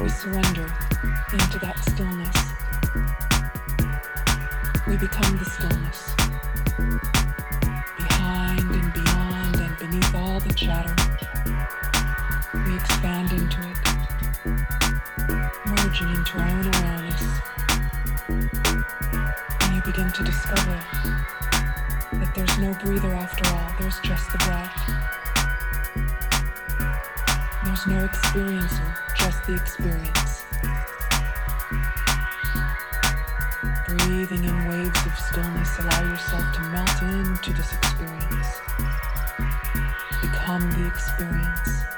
we surrender into that stillness. We become the stillness. Behind and beyond and beneath all the chatter, we expand into it, merging into our own awareness. And you begin to discover that there's no breather after all, there's just the breath. There's no experiencer. Trust the experience. Breathing in waves of stillness, allow yourself to melt into this experience. Become the experience.